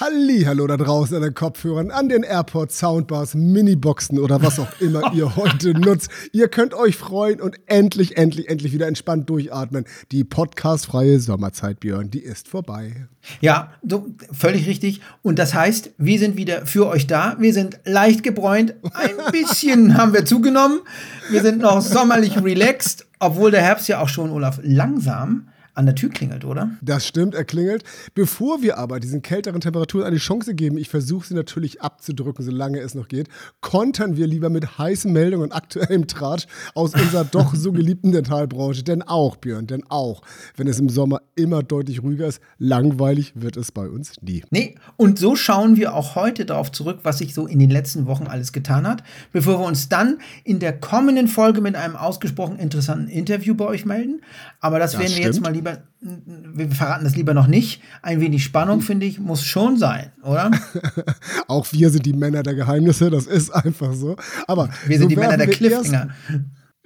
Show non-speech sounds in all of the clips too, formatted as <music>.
Halli, hallo da draußen an den Kopfhörern, an den Airport Soundbars, Miniboxen oder was auch immer ihr <laughs> heute nutzt. Ihr könnt euch freuen und endlich, endlich, endlich wieder entspannt durchatmen. Die podcastfreie Sommerzeit, Björn, die ist vorbei. Ja, so, völlig richtig. Und das heißt, wir sind wieder für euch da. Wir sind leicht gebräunt. Ein <laughs> bisschen haben wir zugenommen. Wir sind noch sommerlich relaxed, obwohl der Herbst ja auch schon, Olaf, langsam an der Tür klingelt, oder? Das stimmt, er klingelt. Bevor wir aber diesen kälteren Temperaturen eine Chance geben, ich versuche sie natürlich abzudrücken, solange es noch geht, kontern wir lieber mit heißen Meldungen und aktuellem Tratsch aus unserer <laughs> doch so geliebten Dentalbranche. Denn auch, Björn, denn auch, wenn es im Sommer immer deutlich ruhiger ist, langweilig wird es bei uns nie. Nee, und so schauen wir auch heute darauf zurück, was sich so in den letzten Wochen alles getan hat, bevor wir uns dann in der kommenden Folge mit einem ausgesprochen interessanten Interview bei euch melden. Aber das, das werden wir stimmt. jetzt mal lieber lieber, wir verraten das lieber noch nicht. Ein wenig Spannung, finde ich, muss schon sein, oder? <laughs> Auch wir sind die Männer der Geheimnisse, das ist einfach so. Aber wir sind so die Männer der Cliffhanger.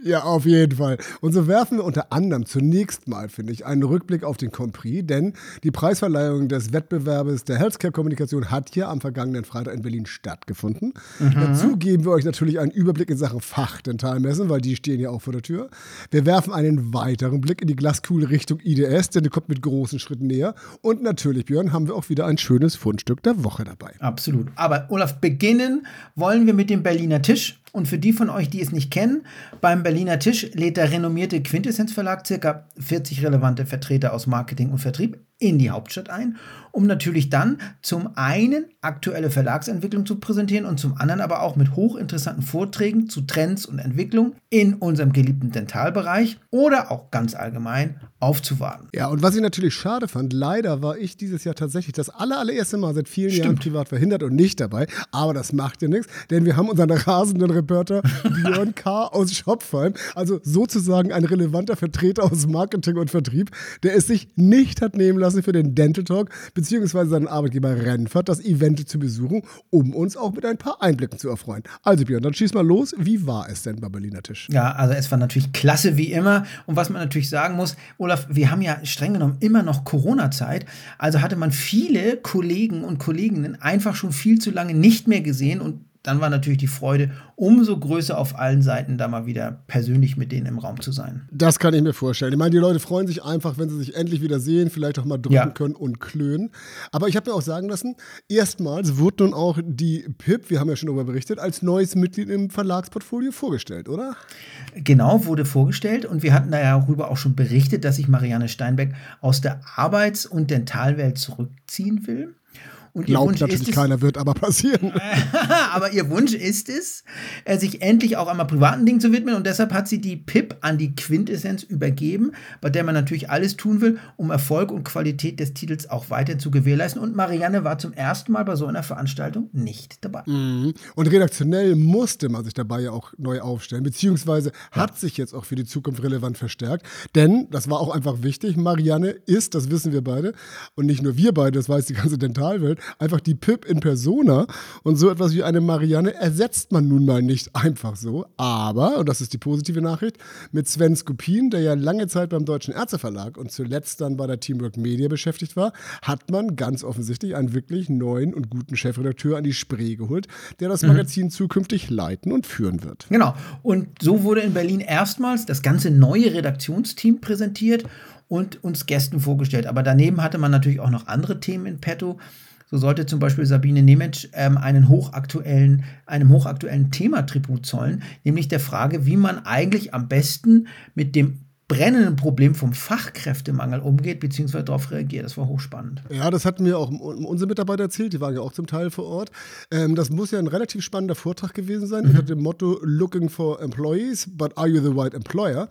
Ja, auf jeden Fall. Und so werfen wir unter anderem zunächst mal, finde ich, einen Rückblick auf den Compris, denn die Preisverleihung des Wettbewerbes der Healthcare-Kommunikation hat hier am vergangenen Freitag in Berlin stattgefunden. Mhm. Dazu geben wir euch natürlich einen Überblick in Sachen Fachdentalmessen, weil die stehen ja auch vor der Tür. Wir werfen einen weiteren Blick in die Glaskugel Richtung IDS, denn die kommt mit großen Schritten näher. Und natürlich, Björn, haben wir auch wieder ein schönes Fundstück der Woche dabei. Absolut. Aber Olaf, beginnen wollen wir mit dem Berliner Tisch. Und für die von euch, die es nicht kennen, beim Berliner Tisch lädt der renommierte Quintessenz Verlag circa 40 relevante Vertreter aus Marketing und Vertrieb in die Hauptstadt ein, um natürlich dann zum einen aktuelle Verlagsentwicklung zu präsentieren und zum anderen aber auch mit hochinteressanten Vorträgen zu Trends und Entwicklung in unserem geliebten Dentalbereich oder auch ganz allgemein aufzuwarten. Ja, und was ich natürlich schade fand, leider war ich dieses Jahr tatsächlich das aller, allererste Mal seit vielen Stimmt. Jahren privat verhindert und nicht dabei. Aber das macht ja nichts, denn wir haben unseren rasenden Reporter <laughs> Björn K. aus Schopfheim, also sozusagen ein relevanter Vertreter aus Marketing und Vertrieb, der es sich nicht hat nehmen lassen, für den Dental Talk beziehungsweise seinen Arbeitgeber Renfert das Event zu besuchen, um uns auch mit ein paar Einblicken zu erfreuen. Also Björn, dann schieß mal los. Wie war es denn beim Berliner Tisch? Ja, also es war natürlich klasse wie immer. Und was man natürlich sagen muss, Olaf, wir haben ja streng genommen immer noch Corona-Zeit. Also hatte man viele Kollegen und Kolleginnen einfach schon viel zu lange nicht mehr gesehen und dann war natürlich die Freude umso größer auf allen Seiten, da mal wieder persönlich mit denen im Raum zu sein. Das kann ich mir vorstellen. Ich meine, die Leute freuen sich einfach, wenn sie sich endlich wieder sehen, vielleicht auch mal drücken ja. können und klönen. Aber ich habe mir auch sagen lassen, erstmals wurde nun auch die PIP, wir haben ja schon darüber berichtet, als neues Mitglied im Verlagsportfolio vorgestellt, oder? Genau, wurde vorgestellt und wir hatten darüber auch schon berichtet, dass sich Marianne Steinbeck aus der Arbeits- und Dentalwelt zurückziehen will. Und Glaubt natürlich es, keiner, wird aber passieren. <laughs> aber ihr Wunsch ist es, äh, sich endlich auch einmal privaten Dingen zu widmen. Und deshalb hat sie die PIP an die Quintessenz übergeben, bei der man natürlich alles tun will, um Erfolg und Qualität des Titels auch weiter zu gewährleisten. Und Marianne war zum ersten Mal bei so einer Veranstaltung nicht dabei. Mhm. Und redaktionell musste man sich dabei ja auch neu aufstellen, beziehungsweise ja. hat sich jetzt auch für die Zukunft relevant verstärkt. Denn, das war auch einfach wichtig, Marianne ist, das wissen wir beide, und nicht nur wir beide, das weiß die ganze Dentalwelt, einfach die Pip in Persona. Und so etwas wie eine Marianne ersetzt man nun mal nicht einfach so. Aber, und das ist die positive Nachricht, mit Sven Skupin, der ja lange Zeit beim Deutschen Ärzteverlag und zuletzt dann bei der Teamwork Media beschäftigt war, hat man ganz offensichtlich einen wirklich neuen und guten Chefredakteur an die Spree geholt, der das mhm. Magazin mhm. zukünftig leiten und führen wird. Genau. Und so wurde in Berlin erstmals das ganze neue Redaktionsteam präsentiert und uns Gästen vorgestellt. Aber daneben hatte man natürlich auch noch andere Themen in petto. So sollte zum Beispiel Sabine Nemetsch ähm, einen hochaktuellen, einem hochaktuellen Thema Tribut zollen, nämlich der Frage, wie man eigentlich am besten mit dem brennenden Problem vom Fachkräftemangel umgeht, beziehungsweise darauf reagiert. Das war hochspannend. Ja, das hatten mir auch unsere Mitarbeiter erzählt, die waren ja auch zum Teil vor Ort. Ähm, das muss ja ein relativ spannender Vortrag gewesen sein, mhm. unter dem Motto Looking for Employees, but are you the right employer?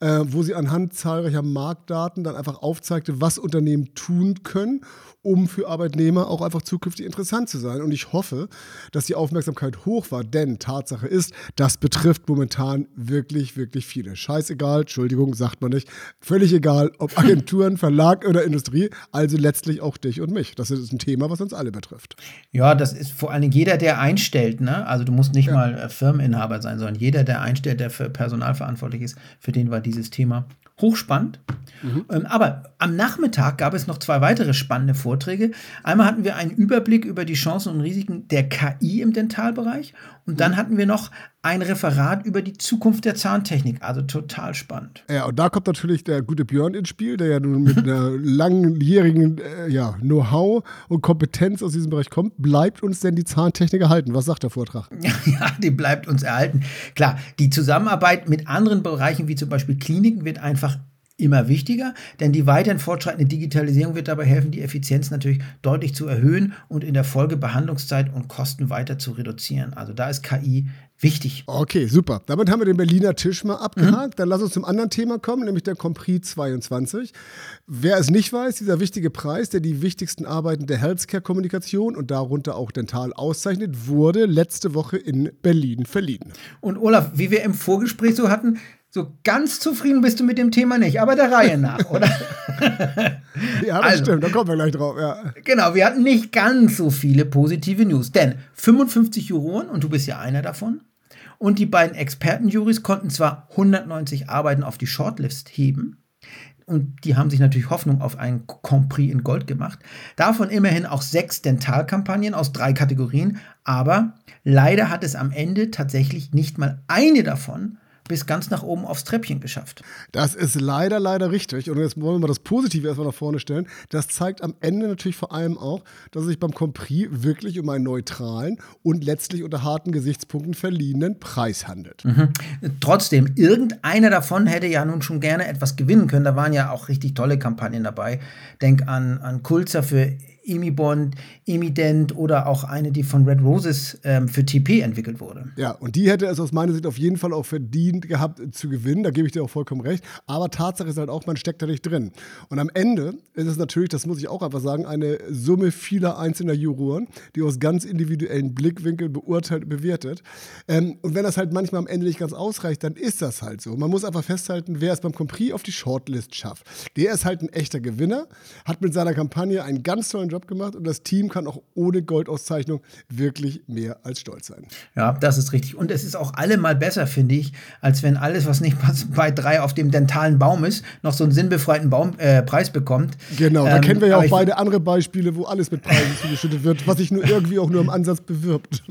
Äh, wo sie anhand zahlreicher Marktdaten dann einfach aufzeigte, was Unternehmen tun können, um für Arbeitnehmer auch einfach zukünftig interessant zu sein. Und ich hoffe, dass die Aufmerksamkeit hoch war, denn Tatsache ist, das betrifft momentan wirklich, wirklich viele. Scheißegal, Entschuldigung, sagt man nicht. Völlig egal, ob <laughs> Agenturen, Verlag oder Industrie, also letztlich auch dich und mich. Das ist ein Thema, was uns alle betrifft. Ja, das ist vor allem jeder, der einstellt, ne? Also du musst nicht ja. mal äh, Firmeninhaber sein, sondern jeder, der einstellt, der für Personal verantwortlich ist, für den war dieses Thema hochspannend. Mhm. Ähm, aber am Nachmittag gab es noch zwei weitere spannende Vorträge. Einmal hatten wir einen Überblick über die Chancen und Risiken der KI im Dentalbereich und dann mhm. hatten wir noch ein Referat über die Zukunft der Zahntechnik. Also total spannend. Ja, und da kommt natürlich der gute Björn ins Spiel, der ja nun mit einer <laughs> langjährigen äh, ja, Know-how und Kompetenz aus diesem Bereich kommt. Bleibt uns denn die Zahntechnik erhalten? Was sagt der Vortrag? <laughs> Ja, die bleibt uns erhalten. Klar, die Zusammenarbeit mit anderen Bereichen, wie zum Beispiel Kliniken, wird einfach immer wichtiger, denn die weiterhin fortschreitende Digitalisierung wird dabei helfen, die Effizienz natürlich deutlich zu erhöhen und in der Folge Behandlungszeit und Kosten weiter zu reduzieren. Also da ist KI wichtig. Okay, super. Damit haben wir den Berliner Tisch mal abgehakt. Mhm. Dann lass uns zum anderen Thema kommen, nämlich der Compris 22. Wer es nicht weiß, dieser wichtige Preis, der die wichtigsten Arbeiten der Healthcare-Kommunikation und darunter auch Dental auszeichnet, wurde letzte Woche in Berlin verliehen. Und Olaf, wie wir im Vorgespräch so hatten, so ganz zufrieden bist du mit dem Thema nicht, aber der Reihe nach, <laughs> oder? ja, das also, stimmt, da kommen wir gleich drauf, ja. Genau, wir hatten nicht ganz so viele positive News, denn 55 Juroren, und du bist ja einer davon, und die beiden Expertenjuries konnten zwar 190 Arbeiten auf die Shortlist heben, und die haben sich natürlich Hoffnung auf einen Compris in Gold gemacht. Davon immerhin auch sechs Dentalkampagnen aus drei Kategorien, aber leider hat es am Ende tatsächlich nicht mal eine davon bis ganz nach oben aufs Treppchen geschafft. Das ist leider, leider richtig. Und jetzt wollen wir mal das Positive erstmal nach vorne stellen. Das zeigt am Ende natürlich vor allem auch, dass es sich beim Compris wirklich um einen neutralen und letztlich unter harten Gesichtspunkten verliehenen Preis handelt. Mhm. Trotzdem, irgendeiner davon hätte ja nun schon gerne etwas gewinnen können. Da waren ja auch richtig tolle Kampagnen dabei. Denk an, an Kulzer für Emibond, Emident oder auch eine, die von Red Roses ähm, für TP entwickelt wurde. Ja, und die hätte es aus meiner Sicht auf jeden Fall auch verdient gehabt zu gewinnen. Da gebe ich dir auch vollkommen recht. Aber Tatsache ist halt auch, man steckt da nicht drin. Und am Ende ist es natürlich, das muss ich auch einfach sagen, eine Summe vieler einzelner Juroren, die aus ganz individuellen Blickwinkeln beurteilt und bewertet. Ähm, und wenn das halt manchmal am Ende nicht ganz ausreicht, dann ist das halt so. Man muss einfach festhalten, wer es beim Compris auf die Shortlist schafft. Der ist halt ein echter Gewinner, hat mit seiner Kampagne einen ganz tollen Job gemacht und das Team kann auch ohne Goldauszeichnung wirklich mehr als stolz sein. Ja, das ist richtig. Und es ist auch allemal besser, finde ich, als wenn alles, was nicht bei drei auf dem dentalen Baum ist, noch so einen sinnbefreiten Baum, äh, Preis bekommt. Genau, da ähm, kennen wir ja auch beide andere Beispiele, wo alles mit Preisen zugeschüttet wird, was sich nur irgendwie auch nur im Ansatz bewirbt.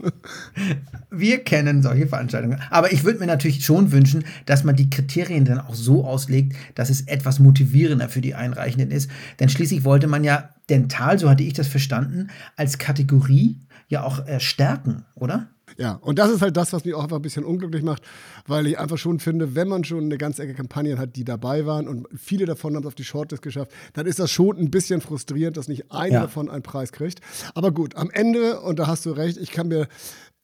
<laughs> wir kennen solche Veranstaltungen. Aber ich würde mir natürlich schon wünschen, dass man die Kriterien dann auch so auslegt, dass es etwas motivierender für die Einreichenden ist. Denn schließlich wollte man ja dental, so hatte ich das verstanden, als Kategorie ja auch äh, stärken, oder? Ja, und das ist halt das, was mich auch einfach ein bisschen unglücklich macht, weil ich einfach schon finde, wenn man schon eine ganze Ecke Kampagnen hat, die dabei waren und viele davon haben es auf die Shortlist geschafft, dann ist das schon ein bisschen frustrierend, dass nicht einer ja. davon einen Preis kriegt. Aber gut, am Ende, und da hast du recht, ich kann mir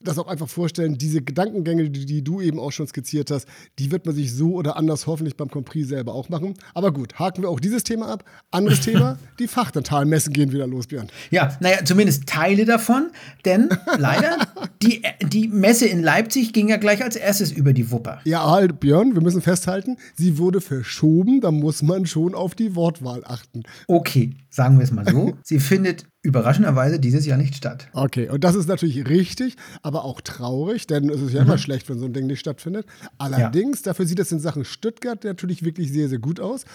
das auch einfach vorstellen, diese Gedankengänge, die, die, du eben auch schon skizziert hast, die wird man sich so oder anders hoffentlich beim Compris selber auch machen. Aber gut, haken wir auch dieses Thema ab. Anderes Thema, <laughs> die fachdentalen Messen gehen wieder los, Björn. Ja, naja, zumindest Teile davon, denn leider, <laughs> die, die Messe in Leipzig ging ja gleich als erstes über die Wupper. Ja, halt, Björn, wir müssen festhalten, sie wurde verschoben, da muss man schon auf die Wortwahl achten. Okay, sagen wir es mal so. <laughs> sie findet überraschenderweise dieses Jahr nicht statt. Okay, und das ist natürlich richtig, aber auch traurig, denn es ist ja mhm. immer schlecht, wenn so ein Ding nicht stattfindet. Allerdings, ja. dafür sieht es in Sachen Stuttgart natürlich wirklich sehr, sehr gut aus.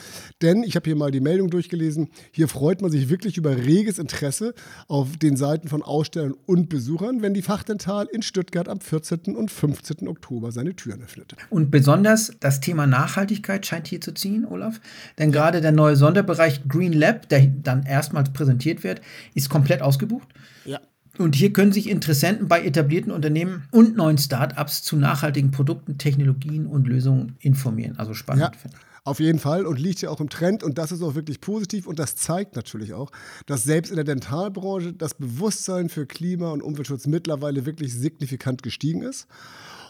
Denn ich habe hier mal die Meldung durchgelesen, hier freut man sich wirklich über reges Interesse auf den Seiten von Ausstellern und Besuchern, wenn die Fachdental in Stuttgart am 14. und 15. Oktober seine Türen öffnet. Und besonders das Thema Nachhaltigkeit scheint hier zu ziehen, Olaf. Denn gerade der neue Sonderbereich Green Lab, der dann erstmals präsentiert wird, ist komplett ausgebucht. Ja. Und hier können sich Interessenten bei etablierten Unternehmen und neuen Startups zu nachhaltigen Produkten, Technologien und Lösungen informieren. Also spannend. Ja. Auf jeden Fall und liegt ja auch im Trend und das ist auch wirklich positiv und das zeigt natürlich auch, dass selbst in der Dentalbranche das Bewusstsein für Klima- und Umweltschutz mittlerweile wirklich signifikant gestiegen ist.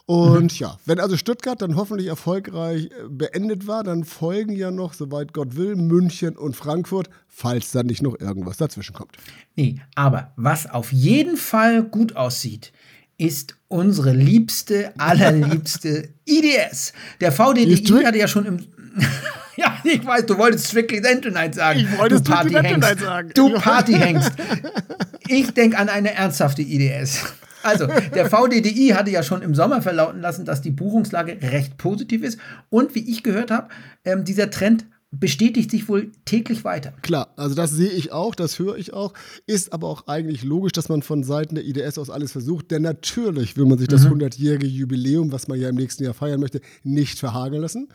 Und mhm. <laughs> ja, wenn also Stuttgart dann hoffentlich erfolgreich äh, beendet war, dann folgen ja noch, soweit Gott will, München und Frankfurt, falls dann nicht noch irgendwas dazwischen kommt. Nee, aber was auf jeden Fall gut aussieht, ist unsere liebste, allerliebste <laughs> IDS. Der VDDI hatte ja schon im <laughs> Ja, ich weiß, du wolltest Strictly Dental Night sagen. Ich wollte du Strictly. Night sagen. Du Partyhengst. Ich denke an eine ernsthafte IDS. Also, der VDDI hatte ja schon im Sommer verlauten lassen, dass die Buchungslage recht positiv ist. Und wie ich gehört habe, ähm, dieser Trend bestätigt sich wohl täglich weiter. Klar, also das sehe ich auch, das höre ich auch. Ist aber auch eigentlich logisch, dass man von Seiten der IDS aus alles versucht, denn natürlich will man sich das 100-jährige Jubiläum, was man ja im nächsten Jahr feiern möchte, nicht verhageln lassen.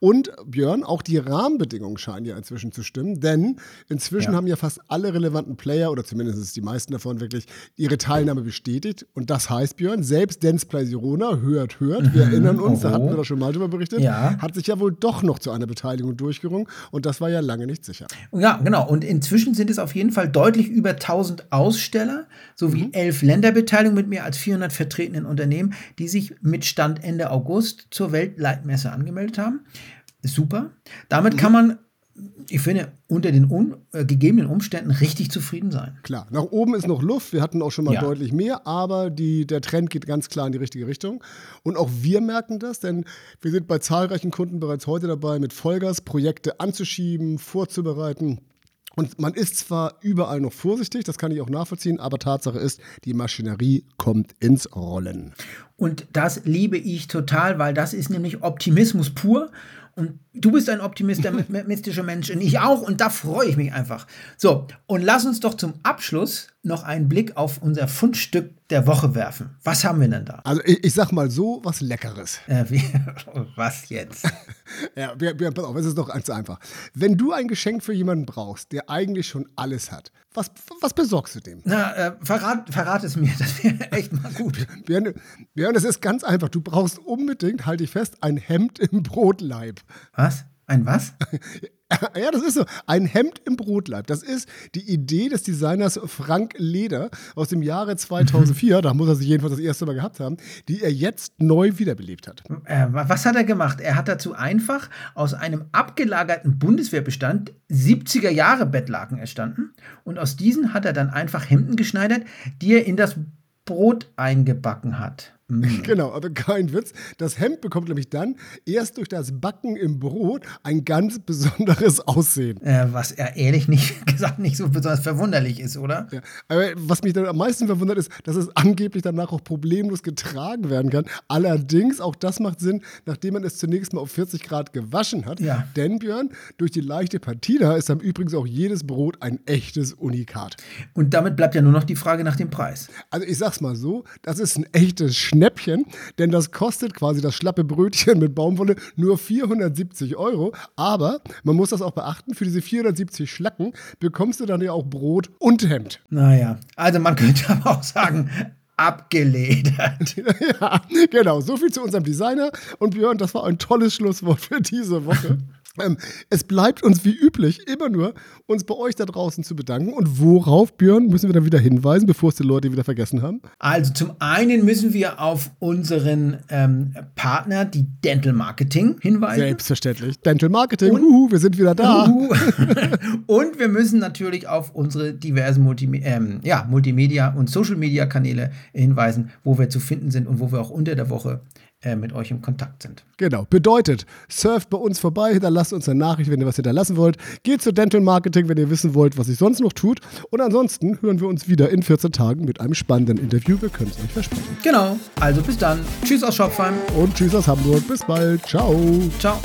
Und Björn, auch die Rahmenbedingungen scheinen ja inzwischen zu stimmen, denn inzwischen Ja. haben ja fast alle relevanten Player oder zumindest die meisten davon wirklich ihre Teilnahme bestätigt. Und das heißt, Björn, selbst Dance Play Sirona, hört, hört, wir erinnern uns, da Oho. hatten wir doch schon mal drüber berichtet, Ja. hat sich ja wohl doch noch zu einer Beteiligung durchgerungen und das war ja lange nicht sicher. Ja, genau. Und inzwischen sind es auf jeden Fall deutlich über 1000 Aussteller sowie elf Länderbeteiligungen mit mehr als 400 vertretenen Unternehmen, die sich mit Stand Ende August zur Weltleitmesse angemeldet haben. Super. Damit kann man, ich finde, unter den un äh, gegebenen Umständen richtig zufrieden sein. Klar, nach oben ist noch Luft. Wir hatten auch schon mal Ja. deutlich mehr, aber die, der Trend geht ganz klar in die richtige Richtung. Und auch wir merken das, denn wir sind bei zahlreichen Kunden bereits heute dabei, mit Vollgas Projekte anzuschieben, vorzubereiten. Und man ist zwar überall noch vorsichtig, das kann ich auch nachvollziehen, aber Tatsache ist, die Maschinerie kommt ins Rollen. Und das liebe ich total, weil das ist nämlich Optimismus pur. Und du bist ein <laughs> optimistischer Mensch und ich auch. Und da freue ich mich einfach. So, und lass uns doch zum Abschluss noch einen Blick auf unser Fundstück der Woche werfen. Was haben wir denn da? Also ich, ich sag mal so, was Leckeres. Äh, wie, <laughs> was jetzt? <laughs> Ja, wir, wir, pass auf, es ist doch ganz einfach. Wenn du ein Geschenk für jemanden brauchst, der eigentlich schon alles hat, was, was besorgst du dem? Na, äh, verrat, verrat es mir. <laughs> Das wäre echt mal gut. Björn, Björn, es ist ganz einfach. Du brauchst unbedingt, halte ich fest, ein Hemd im Brotleib. Was? Ein was? <laughs> Ja, das ist so. Ein Hemd im Brotleib. Das ist die Idee des Designers Frank Leder aus dem Jahre 2004. da muss er sich jedenfalls das erste Mal gehabt haben, die er jetzt neu wiederbelebt hat. Äh, wa- was hat er gemacht? Er hat dazu einfach aus einem abgelagerten Bundeswehrbestand 70er Jahre Bettlaken erstanden und aus diesen hat er dann einfach Hemden geschneidert, die er in das Brot eingebacken hat. Mm. <laughs> Genau, aber kein Witz. Das Hemd bekommt nämlich dann erst durch das Backen im Brot ein ganz besonderes Aussehen. Äh, was er ehrlich nicht <laughs> gesagt nicht so besonders verwunderlich ist, oder? Ja, aber was mich dann am meisten verwundert ist, dass es angeblich danach auch problemlos getragen werden kann. Allerdings, auch das macht Sinn, nachdem man es zunächst mal auf 40 Grad gewaschen hat. Ja. Denn, Björn, durch die leichte Patina ist dann übrigens auch jedes Brot ein echtes Unikat. Und damit bleibt ja nur noch die Frage nach dem Preis. Also ich sag's mal so, das ist ein echtes Schnäppchen, denn das kostet quasi das schlappe Brötchen mit Baumwolle nur 470 Euro. Aber man muss das auch beachten, für diese 470 Schlacken bekommst du dann ja auch Brot und Hemd. Naja, also man könnte aber auch sagen, abgeledert. <laughs> Ja, genau. So viel zu unserem Designer. Und Björn, das war ein tolles Schlusswort für diese Woche. <laughs> ähm, es bleibt uns wie üblich immer nur, uns bei euch da draußen zu bedanken. Und worauf, Björn, müssen wir dann wieder hinweisen, bevor es die Leute wieder vergessen haben? Also zum einen müssen wir auf unseren ähm, Partner, die Dental Marketing, hinweisen. Selbstverständlich. Dental Marketing, uhu, wir sind wieder da. Uhu. <laughs> und wir müssen natürlich auf unsere diversen Multime ähm, ja, Multimedia- und Social-Media-Kanäle hinweisen, wo wir zu finden sind und wo wir auch unter der Woche äh, mit euch im Kontakt sind. Genau. Bedeutet, surft bei uns vorbei, hinterlasst uns eine Nachricht, wenn ihr was hinterlassen wollt. Geht zu Dental Marketing, wenn ihr wissen wollt, was sich sonst noch tut. Und ansonsten hören wir uns wieder in 14 Tagen mit einem spannenden Interview. Wir können es euch versprechen. Genau, also bis dann. Tschüss aus Shopfheim. Und tschüss aus Hamburg. Bis bald. Ciao. Ciao.